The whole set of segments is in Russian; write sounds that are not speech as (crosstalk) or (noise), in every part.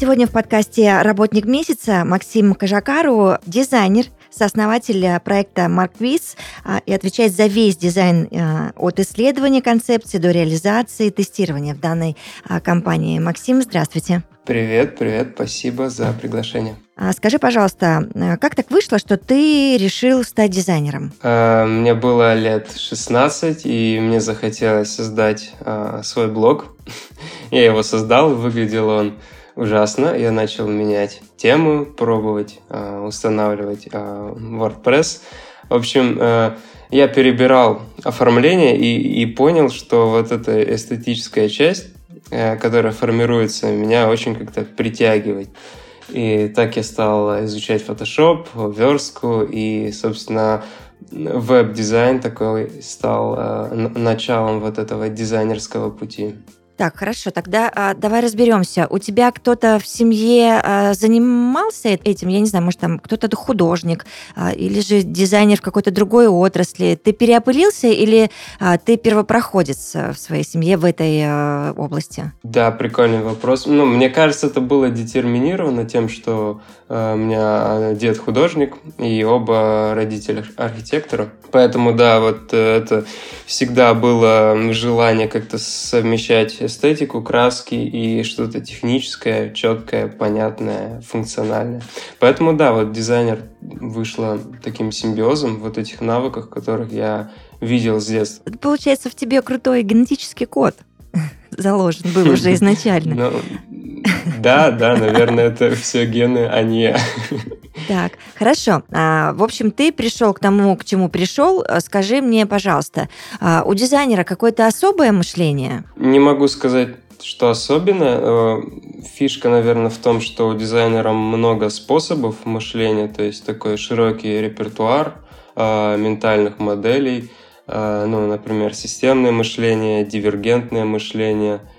Сегодня в подкасте «Работник месяца» Максим Кажакару, дизайнер, сооснователь проекта Марквиз и отвечает за весь дизайн а, от исследования концепции до реализации и тестирования в данной компании. Максим, здравствуйте. Привет, привет, спасибо за приглашение. А скажи, пожалуйста, как так вышло, что ты решил стать дизайнером? Мне было лет 16, и мне захотелось создать свой блог. (laughs) Я его создал, выглядел он ужасно. Я начал менять тему, пробовать э, устанавливать э, WordPress. В общем, э, я перебирал оформление и, и понял, что вот эта эстетическая часть, э, которая формируется, меня очень как-то притягивает. И так я стал изучать Photoshop, верстку и, собственно, веб-дизайн такой стал э, началом вот этого дизайнерского пути. Так, хорошо, тогда а, давай разберемся. У тебя кто-то в семье а, занимался этим? Я не знаю, может, там кто-то художник а, или же дизайнер в какой-то другой отрасли. Ты переопылился или а, ты первопроходец в своей семье в этой а, области? Да, прикольный вопрос. Ну, мне кажется, это было детерминировано тем, что а, у меня дед художник и оба родителя архитектора. Поэтому, да, вот э, это всегда было желание как-то совмещать эстетику, краски и что-то техническое, четкое, понятное, функциональное. Поэтому, да, вот дизайнер вышло таким симбиозом вот этих навыков, которых я видел с детства. Получается, в тебе крутой генетический код (laughs) заложен был уже (laughs) изначально. Да, да, наверное, это все гены, а не... Так, хорошо. А, в общем, ты пришел к тому, к чему пришел. Скажи мне, пожалуйста, а, у дизайнера какое-то особое мышление? Не могу сказать что особенно, э, фишка, наверное, в том, что у дизайнера много способов мышления, то есть такой широкий репертуар э, ментальных моделей, ну, например, системное мышление, дивергентное мышление –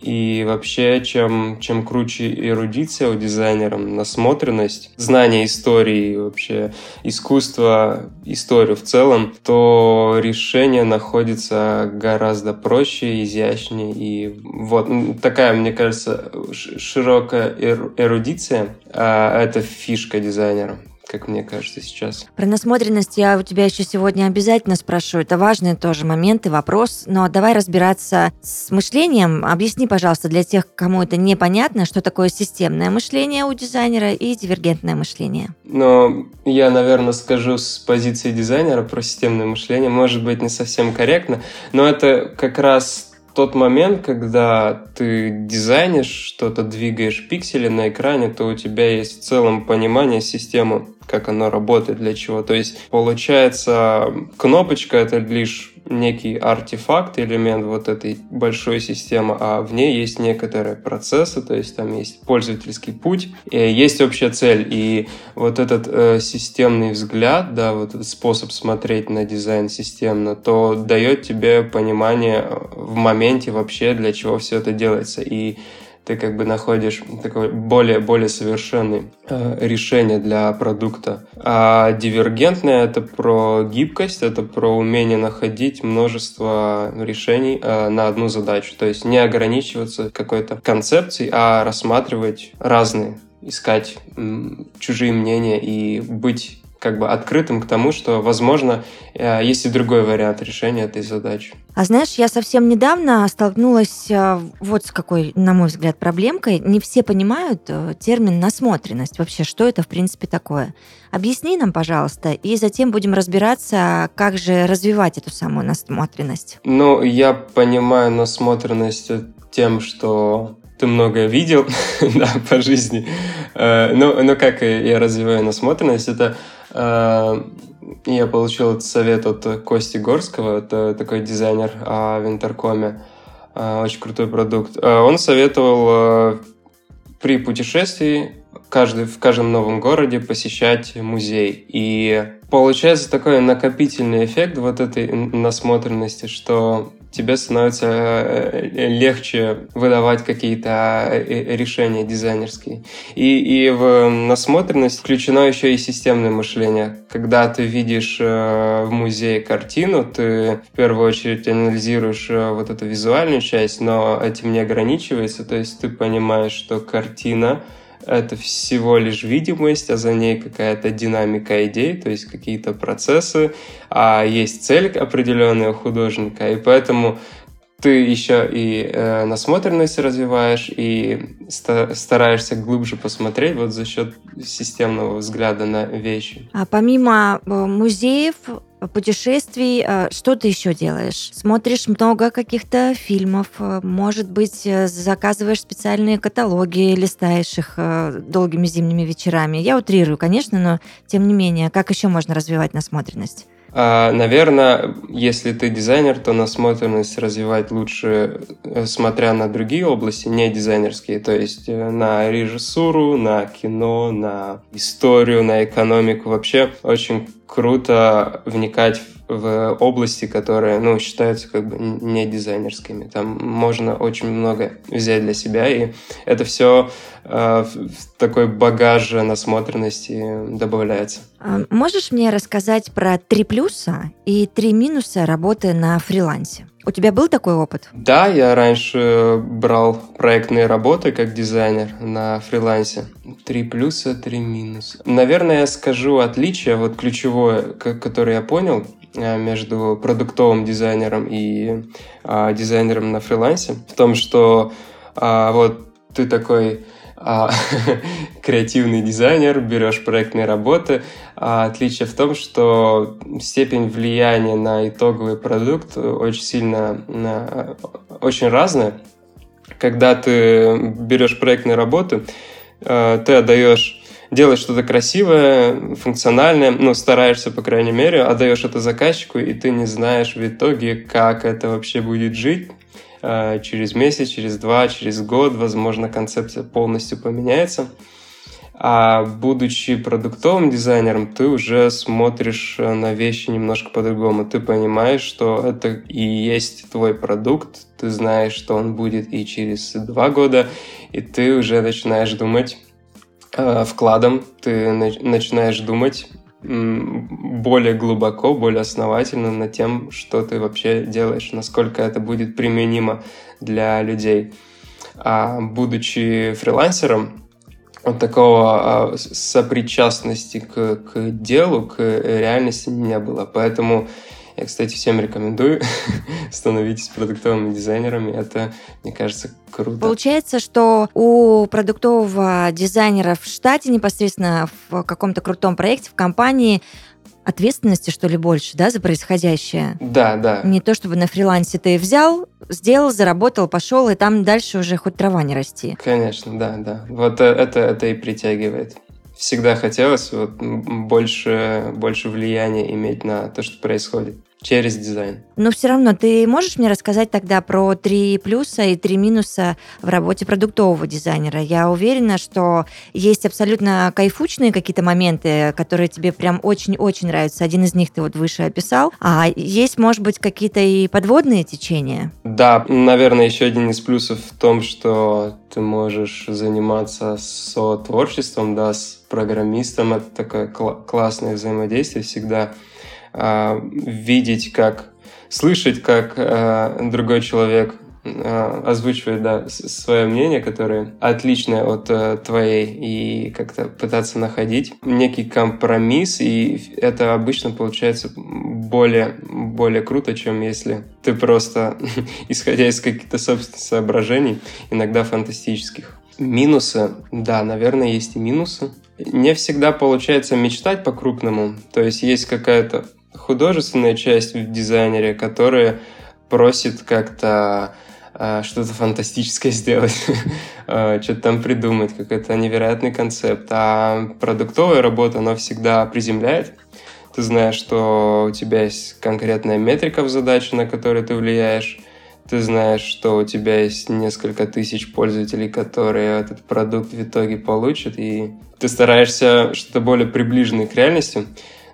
и вообще, чем, чем круче эрудиция у дизайнера, насмотренность, знание истории, вообще искусство, историю в целом, то решение находится гораздо проще, изящнее. И вот такая, мне кажется, широкая эрудиция, а это фишка дизайнера как мне кажется сейчас. Про насмотренность я у тебя еще сегодня обязательно спрошу. Это важный тоже момент и вопрос. Но давай разбираться с мышлением. Объясни, пожалуйста, для тех, кому это непонятно, что такое системное мышление у дизайнера и дивергентное мышление. Ну, я, наверное, скажу с позиции дизайнера про системное мышление. Может быть, не совсем корректно, но это как раз тот момент, когда ты дизайнишь что-то, двигаешь пиксели на экране, то у тебя есть в целом понимание системы как оно работает, для чего. То есть, получается, кнопочка — это лишь некий артефакт, элемент вот этой большой системы, а в ней есть некоторые процессы, то есть там есть пользовательский путь, и есть общая цель. И вот этот э, системный взгляд, да, вот способ смотреть на дизайн системно, то дает тебе понимание э, в моменте вообще, для чего все это делается. И ты как бы находишь такое более, более совершенное э, решение для продукта. А дивергентное — это про гибкость, это про умение находить множество решений э, на одну задачу. То есть не ограничиваться какой-то концепцией, а рассматривать разные искать чужие мнения и быть как бы открытым к тому, что, возможно, э, есть и другой вариант решения этой задачи. А знаешь, я совсем недавно столкнулась э, вот с какой, на мой взгляд, проблемкой. Не все понимают э, термин насмотренность. Вообще, что это, в принципе, такое? Объясни нам, пожалуйста, и затем будем разбираться, как же развивать эту самую насмотренность. Ну, я понимаю насмотренность тем, что ты многое видел (laughs) да, по жизни. Ну, ну, как я развиваю насмотренность, это я получил этот совет от Кости Горского, это такой дизайнер в Интеркоме, э, очень крутой продукт. Э, он советовал при путешествии каждый, в каждом новом городе посещать музей. И получается такой накопительный эффект вот этой насмотренности, что тебе становится э, э, легче выдавать какие-то э, решения дизайнерские. И, и в насмотренность включено еще и системное мышление. Когда ты видишь в музее картину, ты в первую очередь анализируешь вот эту визуальную часть, но этим не ограничивается. То есть ты понимаешь, что картина это всего лишь видимость, а за ней какая-то динамика идей, то есть какие-то процессы, а есть цель определенная у художника, и поэтому ты еще и э, насмотренность развиваешь и стараешься глубже посмотреть вот за счет системного взгляда на вещи. А помимо э, музеев, путешествий, э, что ты еще делаешь? Смотришь много каких-то фильмов, э, может быть, заказываешь специальные каталоги, листаешь их долгими зимними вечерами. Я утрирую, конечно, но тем не менее, как еще можно развивать насмотренность? А, наверное, если ты дизайнер, то насмотренность развивать лучше, э, смотря на другие области, не дизайнерские, то есть э, на режиссуру, на кино, на историю, на экономику. Вообще очень круто вникать в области, которые, ну, считаются как бы не дизайнерскими. Там можно очень много взять для себя, и это все э, в такой багаж насмотренности добавляется. А можешь мне рассказать про три плюса и три минуса работы на фрилансе? У тебя был такой опыт? Да, я раньше брал проектные работы как дизайнер на фрилансе. Три плюса, три минуса. Наверное, я скажу отличие, вот ключевое, которое я понял между продуктовым дизайнером и а, дизайнером на фрилансе, в том, что а, вот ты такой а, (laughs) креативный дизайнер, берешь проектные работы. А отличие в том, что степень влияния на итоговый продукт очень сильно, очень разная. Когда ты берешь проектные работы, а, ты отдаешь делаешь что-то красивое, функциональное, ну, стараешься, по крайней мере, отдаешь это заказчику, и ты не знаешь в итоге, как это вообще будет жить, Э, через месяц, через два, через год, возможно, концепция полностью поменяется. А будучи продуктовым дизайнером, ты уже смотришь э, на вещи немножко по-другому. Ты понимаешь, что это и есть твой продукт, ты знаешь, что он будет и через два года, и ты уже начинаешь думать вкладом, ты начинаешь думать более глубоко, более основательно над тем, что ты вообще делаешь, насколько это будет применимо для людей. А будучи фрилансером, вот такого а, сопричастности к, к делу, к реальности не было. Поэтому я, кстати, всем рекомендую. (laughs) Становитесь продуктовыми дизайнерами. Это, мне кажется, круто. Получается, что у продуктового дизайнера в штате непосредственно в каком-то крутом проекте, в компании ответственности, что ли, больше, да, за происходящее? Да, да. Не то, чтобы на фрилансе ты взял, сделал, заработал, пошел, и там дальше уже хоть трава не расти. Конечно, да, да. Вот э, это, это и притягивает всегда хотелось вот больше, больше влияния иметь на то, что происходит через дизайн. Но все равно ты можешь мне рассказать тогда про три плюса и три минуса в работе продуктового дизайнера? Я уверена, что есть абсолютно кайфучные какие-то моменты, которые тебе прям очень-очень нравятся. Один из них ты вот выше описал. А есть, может быть, какие-то и подводные течения? Да, наверное, еще один из плюсов в том, что ты можешь заниматься со творчеством, да, с программистом. Это такое кл- классное взаимодействие всегда видеть, как слышать, как э, другой человек э, озвучивает да, свое мнение, которое отличное от э, твоей, и как-то пытаться находить некий компромисс, и это обычно получается более, более круто, чем если ты просто, (laughs) исходя из каких-то собственных соображений, иногда фантастических. Минусы, да, наверное, есть и минусы. Не всегда получается мечтать по-крупному, то есть есть какая-то художественная часть в дизайнере, которая просит как-то э, что-то фантастическое сделать, (laughs) э, что-то там придумать, какой-то невероятный концепт. А продуктовая работа, она всегда приземляет. Ты знаешь, что у тебя есть конкретная метрика в задаче, на которую ты влияешь. ты знаешь, что у тебя есть несколько тысяч пользователей, которые этот продукт в итоге получат, и ты стараешься что-то более приближенное к реальности.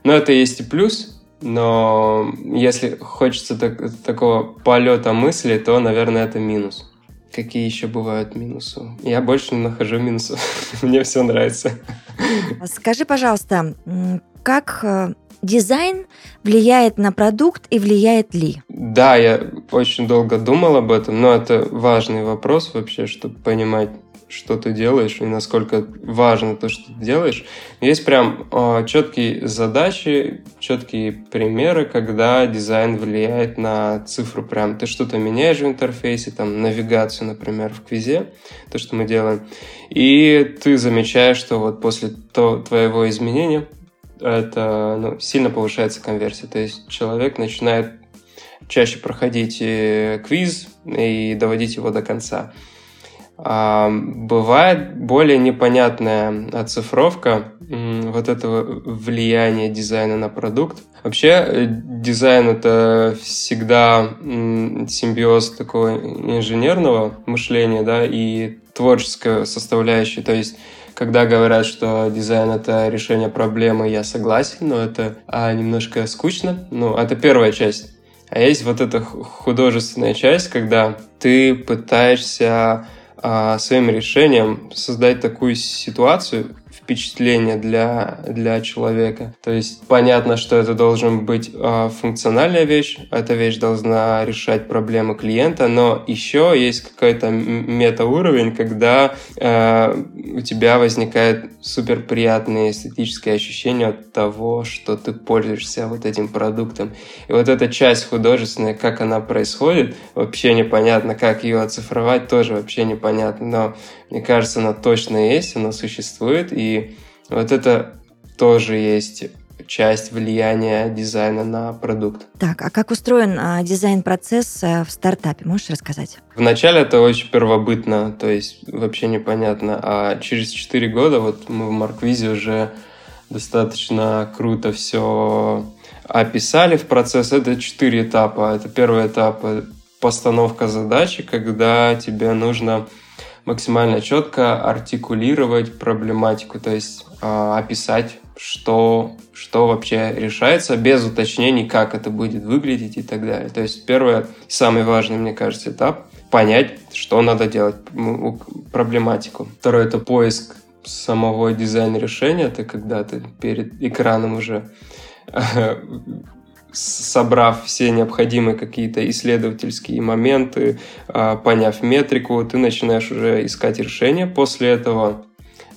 Но это есть и плюс, но если хочется так, такого полета мысли, то, наверное, это минус. Какие еще бывают минусы? Я больше не нахожу минусов. (laughs) Мне все нравится. Скажи, пожалуйста, как э, дизайн влияет на продукт и влияет ли? Да, я очень долго думал об этом, но это важный вопрос вообще, чтобы понимать, что ты делаешь и насколько важно то, что ты делаешь. Есть прям э, четкие задачи, четкие примеры, когда дизайн влияет на цифру. Прям ты что-то меняешь в интерфейсе, там навигацию, например, в квизе, то, что мы делаем, и ты замечаешь, что вот после то, твоего изменения это ну, сильно повышается конверсия. То есть человек начинает чаще проходить э, квиз и доводить его до конца. А, бывает более непонятная оцифровка вот этого влияния дизайна на продукт. Вообще э, дизайн это всегда симбиоз такого инженерного мышления, да, и творческой составляющей. То есть когда говорят, что дизайн это решение проблемы, я согласен, но это а, немножко скучно. Ну, это первая часть. А есть вот эта художественная часть, когда ты пытаешься а, своим решением создать такую ситуацию, впечатление для, для человека. То есть понятно, что это должен быть э, функциональная вещь, эта вещь должна решать проблемы клиента, но еще есть какой-то метауровень, когда э, у тебя возникает супер приятное эстетическое ощущение от того, что ты пользуешься вот этим продуктом. И вот эта часть художественная, как она происходит, вообще непонятно, как ее оцифровать, тоже вообще непонятно, но мне кажется, она точно есть, она существует, и вот это тоже есть часть влияния дизайна на продукт. Так, а как устроен а, дизайн-процесс а, в стартапе? Можешь рассказать? Вначале это очень первобытно, то есть вообще непонятно. А через 4 года вот мы в Марквизе уже достаточно круто все описали в процесс. Это четыре этапа. Это первый этап – постановка задачи, когда тебе нужно максимально четко артикулировать проблематику, то есть э, описать, что, что вообще решается, без уточнений, как это будет выглядеть и так далее. То есть первый, самый важный, мне кажется, этап – понять, что надо делать, проблематику. Второй – это поиск самого дизайна решения, это когда ты перед экраном уже (laughs) собрав все необходимые какие-то исследовательские моменты, а, поняв метрику, ты начинаешь уже искать решение. После этого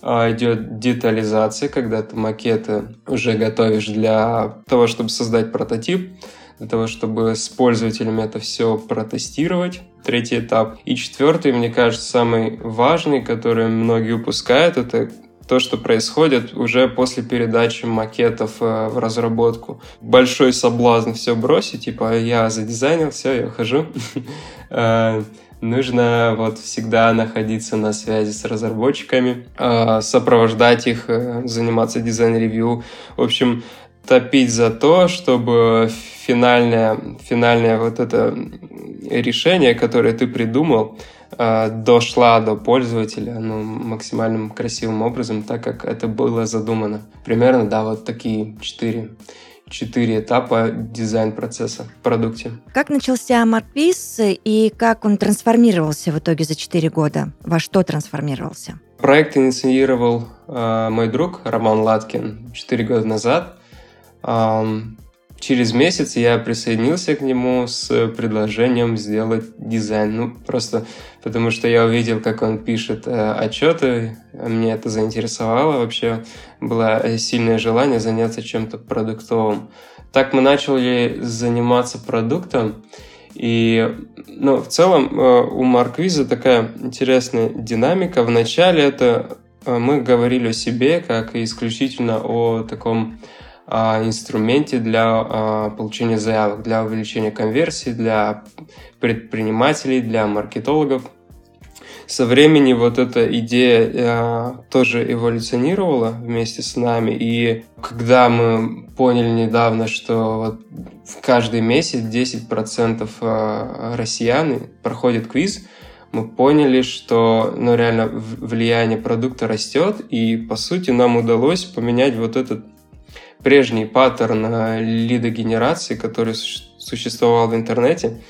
а, идет детализация, когда ты макеты уже готовишь для того, чтобы создать прототип, для того, чтобы с пользователями это все протестировать. Третий этап. И четвертый, мне кажется, самый важный, который многие упускают, это то, что происходит уже после передачи макетов э, в разработку. Большой соблазн все бросить, типа я задизайнил, все, я ухожу. (laughs) Э, нужно вот всегда находиться на связи с разработчиками, э, сопровождать их, заниматься дизайн- review. В общем, топить за то, чтобы финальное, финальное вот это решение, которое ты придумал, Э, дошла до пользователя ну, максимальным красивым образом, так как это было задумано. Примерно, да, вот такие четыре четыре этапа дизайн-процесса в продукте. Как начался Марквиз и как он трансформировался в итоге за четыре года? Во что трансформировался? Проект инициировал э, мой друг Роман Латкин четыре года назад. Эм, Через месяц я присоединился к нему с предложением сделать дизайн. Ну, просто потому что я увидел, как он пишет э, отчеты, мне это заинтересовало вообще. Было сильное желание заняться чем-то продуктовым. Так мы начали заниматься продуктом. И ну, в целом э, у Марквиза такая интересная динамика. Вначале это э, мы говорили о себе как исключительно о таком инструменте для а, получения заявок, для увеличения конверсии, для предпринимателей, для маркетологов. со временем вот эта идея э, тоже эволюционировала вместе с нами. И когда мы поняли недавно, что вот каждый месяц 10% э, россиян проходит квиз, мы поняли, что ну, реально влияние продукта растет, и по сути нам удалось поменять вот этот прежний паттерн э, лидогенерации, который существовал в интернете.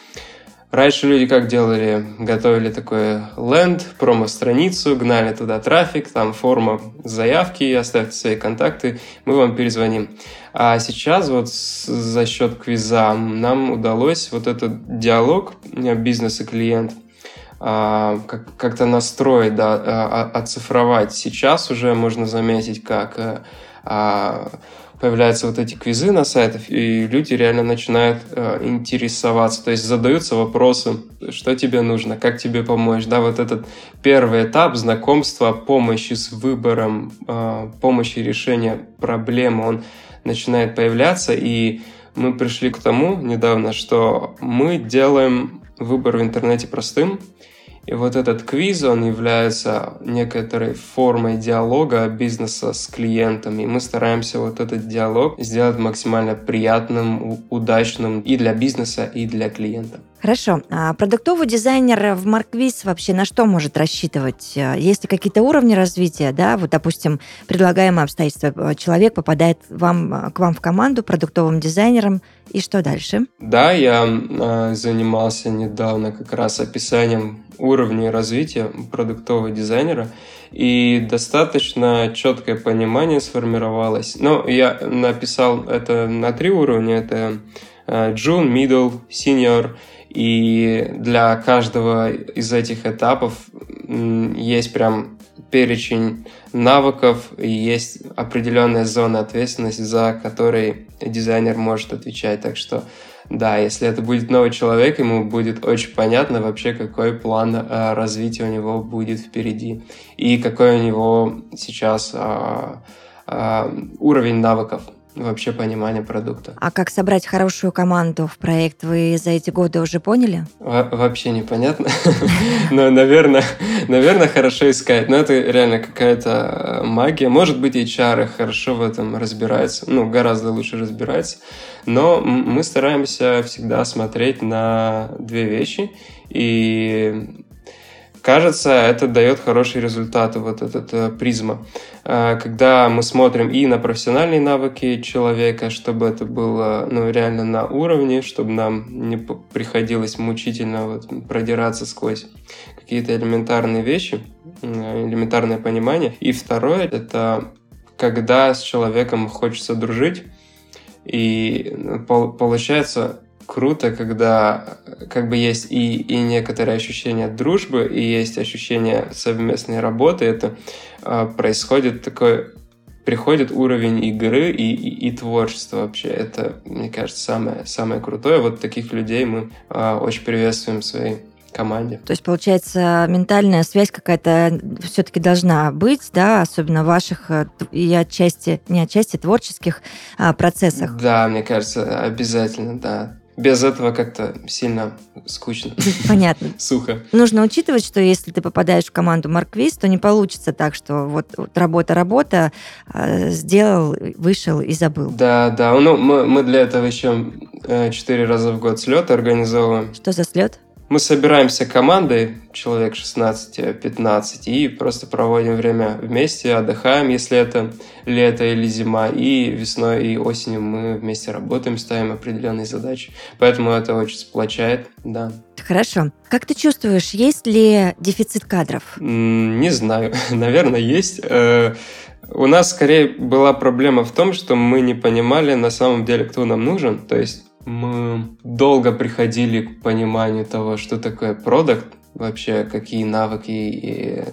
Раньше люди как делали? Готовили такой ленд, промо-страницу, гнали туда трафик, там форма заявки, оставьте свои контакты, мы вам перезвоним. А сейчас вот за счет квиза нам удалось вот этот диалог э, бизнес и клиент а, как-то настроить, да, а, оцифровать. Сейчас уже можно заметить, как э, а, появляются вот эти квизы на сайтах, и люди реально начинают э, интересоваться, то есть задаются вопросы, что тебе нужно, как тебе помочь, да, вот этот первый этап знакомства, помощи с выбором, э, помощи решения проблемы, он начинает появляться, и мы пришли к тому недавно, что мы делаем выбор в интернете простым, и вот этот квиз, он является некоторой формой диалога бизнеса с клиентами. И мы стараемся вот этот диалог сделать максимально приятным, удачным и для бизнеса, и для клиента. Хорошо. А продуктовый дизайнер в Марквиз вообще на что может рассчитывать? Есть ли какие-то уровни развития? Да? Вот, допустим, предлагаемое обстоятельство. Человек попадает вам, к вам в команду продуктовым дизайнером, и что дальше? Да, я э, занимался недавно как раз описанием уровней развития продуктового дизайнера, и достаточно четкое понимание сформировалось. Но я написал это на три уровня. Это June, Middle, Senior – и для каждого из этих этапов есть прям перечень навыков и есть определенная зона ответственности, за которой дизайнер может отвечать. Так что да, если это будет новый человек, ему будет очень понятно вообще, какой план э, развития у него будет впереди и какой у него сейчас э, э, уровень навыков вообще понимание продукта. А как собрать хорошую команду в проект, вы за эти годы уже поняли? Во вообще непонятно. (laughs) Но, наверное, наверное, хорошо искать. Но это реально какая-то э, магия. Может быть, HR хорошо в этом разбирается, ну, гораздо лучше разбирается. Но мы стараемся всегда смотреть на две вещи. И кажется, это дает хорошие результаты, вот этот э, призма. Э, когда мы смотрим и на профессиональные навыки человека, чтобы это было ну, реально на уровне, чтобы нам не приходилось мучительно вот, продираться сквозь какие-то элементарные вещи, элементарное понимание. И второе, это когда с человеком хочется дружить, и получается круто, когда как бы есть и, и некоторое ощущение дружбы, и есть ощущение совместной работы. Это э, происходит такой приходит уровень игры и, и, и творчества вообще. Это, мне кажется, самое, самое крутое. Вот таких людей мы э, очень приветствуем в своей команде. То есть, получается, ментальная связь какая-то все-таки должна быть, да, особенно в ваших э, и отчасти, не отчасти, творческих а, процессах. Да, мне кажется, обязательно, да без этого как-то сильно скучно. Понятно. (laughs) Сухо. Нужно учитывать, что если ты попадаешь в команду Марквиз, то не получится так, что вот, вот работа-работа, э, сделал, вышел и забыл. Да, да. Ну, мы, мы для этого еще э, четыре раза в год слет организовываем. Что за слет? Мы собираемся командой, человек 16-15, и просто проводим время вместе, отдыхаем, если это лето или зима, и весной и осенью мы вместе работаем, ставим определенные задачи. Поэтому это очень сплочает, да. Хорошо. Как ты чувствуешь, есть ли дефицит кадров? Не знаю. (laughs) Наверное, есть. Э, у нас скорее была проблема в том, что мы не понимали на самом деле, кто нам нужен. То есть мы долго приходили к пониманию того, что такое продукт, вообще какие навыки и,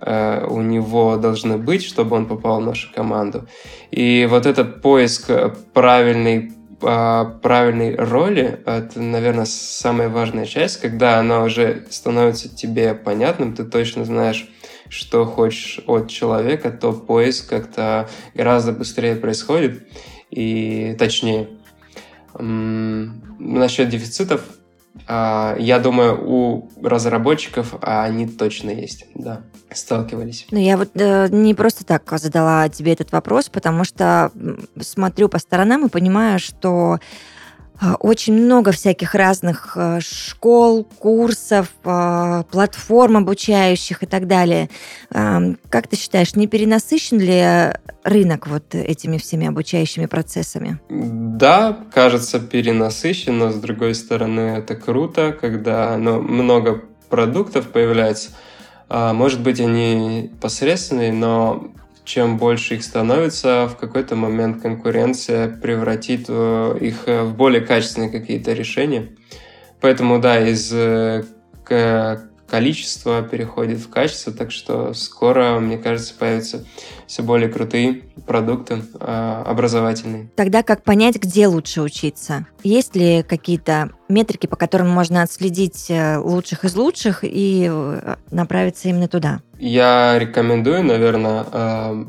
э, у него должны быть, чтобы он попал в нашу команду. И вот этот поиск правильной э, правильной роли — это, наверное, самая важная часть, когда она уже становится тебе понятным, ты точно знаешь, что хочешь от человека, то поиск как-то гораздо быстрее происходит и точнее. Насчет дефицитов а, я думаю, у разработчиков они точно есть, да, сталкивались. Ну, я вот э, не просто так задала тебе этот вопрос, потому что смотрю по сторонам и понимаю, что очень много всяких разных э, школ, курсов, а, платформ обучающих и так далее. Как ты считаешь, не перенасыщен ли рынок вот этими всеми обучающими процессами? Да, кажется, перенасыщен, но с другой стороны это круто, когда ну, много продуктов появляется. А, может быть, они посредственные, но чем больше их становится, в какой-то момент конкуренция превратит э, их в более качественные какие-то решения. Поэтому, да, из э, количества переходит в качество, так что скоро, мне кажется, появятся все более крутые продукты э, образовательные. Тогда как понять, где лучше учиться? Есть ли какие-то метрики, по которым можно отследить лучших из лучших и направиться именно туда? Я рекомендую, наверное, э,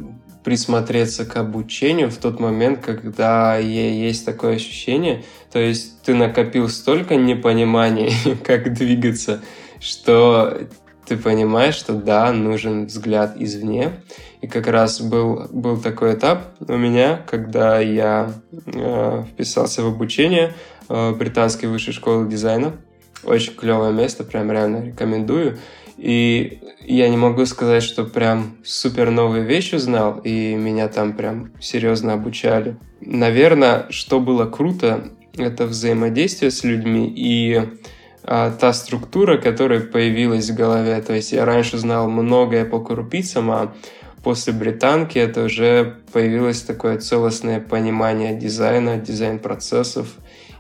присмотреться к обучению в тот момент, когда есть такое ощущение. То есть ты накопил столько непонимания, (laughs) как двигаться, что ты понимаешь, что да, нужен взгляд извне. И как раз был, был такой этап у меня, когда я э, вписался в обучение э, британской высшей школы дизайна. Очень клевое место, прям реально рекомендую. И я не могу сказать, что прям супер новые вещи знал, и меня там прям серьезно обучали. Наверное, что было круто, это взаимодействие с людьми и а, та структура, которая появилась в голове. То есть я раньше знал многое по крупицам, а после британки это уже появилось такое целостное понимание дизайна, дизайн-процессов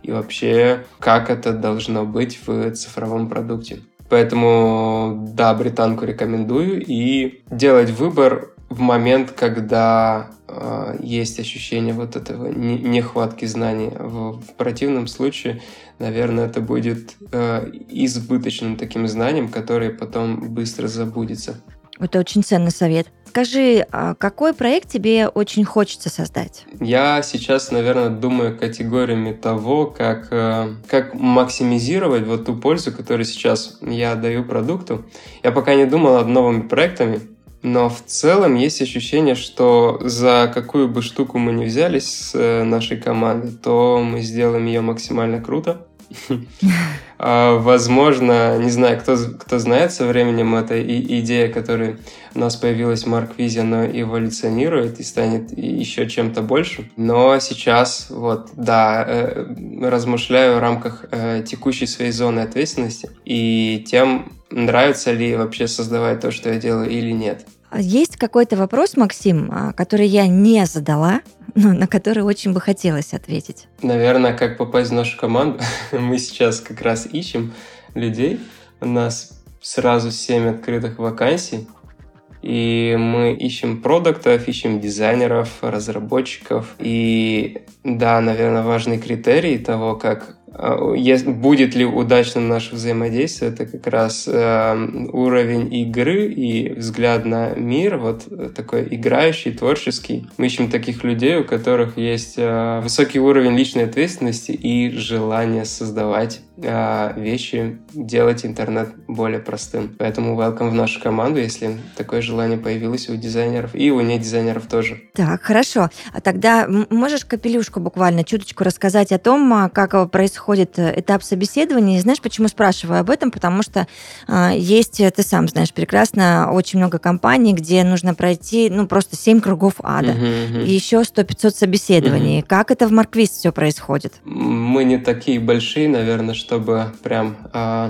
и вообще, как это должно быть в цифровом продукте. Поэтому, да, британку рекомендую. И делать выбор в момент, когда э, есть ощущение вот этого не, нехватки знаний. В, в противном случае, наверное, это будет э, избыточным таким знанием, которое потом быстро забудется. Это очень ценный совет. Скажи, а какой проект тебе очень хочется создать? Я сейчас, наверное, думаю категориями того, как, э, как максимизировать вот ту пользу, которую сейчас я даю продукту. Я пока не думал над новыми проектами, но в целом есть ощущение, что за какую бы штуку мы ни взялись с э, нашей командой, то мы сделаем ее максимально круто. (laughs) А, возможно, не знаю, кто, кто знает, со временем эта идея, которая у нас появилась в Mark Vision, она эволюционирует и станет еще чем-то больше. Но сейчас, вот, да, э, размышляю в рамках э, текущей своей зоны ответственности и тем, нравится ли вообще создавать то, что я делаю или нет. Есть какой-то вопрос, Максим, а, который я не задала, (laughs) но на который очень бы хотелось ответить? Наверное, как попасть в нашу команду. (laughs) Мы сейчас как раз ищем людей. У нас сразу 7 открытых вакансий. И мы ищем продуктов, ищем дизайнеров, разработчиков. И да, наверное, важный критерий того, как а, будет ли удачным наше взаимодействие, это как раз э, уровень игры и взгляд на мир, вот такой играющий, творческий. Мы ищем таких людей, у которых есть э, высокий уровень личной ответственности и желание создавать э, вещи, делать интернет более простым. Поэтому welcome в нашу команду, если такое желание появилось у дизайнеров и у недизайнеров тоже. Так, хорошо. А тогда можешь капелюшку буквально чуточку рассказать о том, а, как происходит происходит э, этап собеседования. И знаешь, почему спрашиваю об этом? Потому что э, есть, ты сам знаешь прекрасно, очень много компаний, где нужно пройти, ну, просто 7 кругов ада. Uh-huh, uh-huh. И еще 100-500 собеседований. Uh-huh. Как это в Марквист все происходит? Мы не такие большие, наверное, чтобы прям э,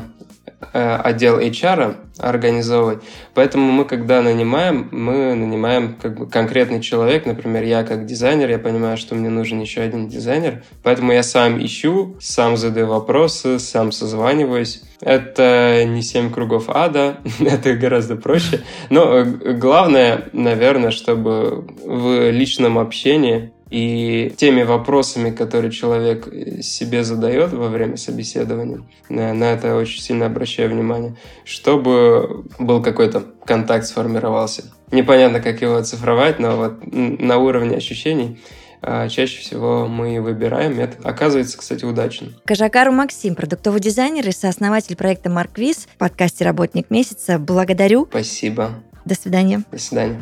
Э, отдел HR организовывать. Поэтому мы, когда нанимаем, мы нанимаем как бы конкретный человек. Например, я как дизайнер, я понимаю, что мне нужен еще один дизайнер. Поэтому я сам ищу, сам задаю вопросы, сам созваниваюсь. Это не семь кругов ада, (laughs) это гораздо проще. Но э, главное, наверное, чтобы в личном общении и теми вопросами, которые человек себе задает во время собеседования, на это очень сильно обращаю внимание, чтобы был какой-то контакт сформировался. Непонятно, как его оцифровать, но вот на уровне ощущений а, чаще всего мы выбираем. Это оказывается, кстати, удачно. Кажакару Максим, продуктовый дизайнер и сооснователь проекта Марквиз в подкасте «Работник месяца». Благодарю. Спасибо. До свидания. До свидания.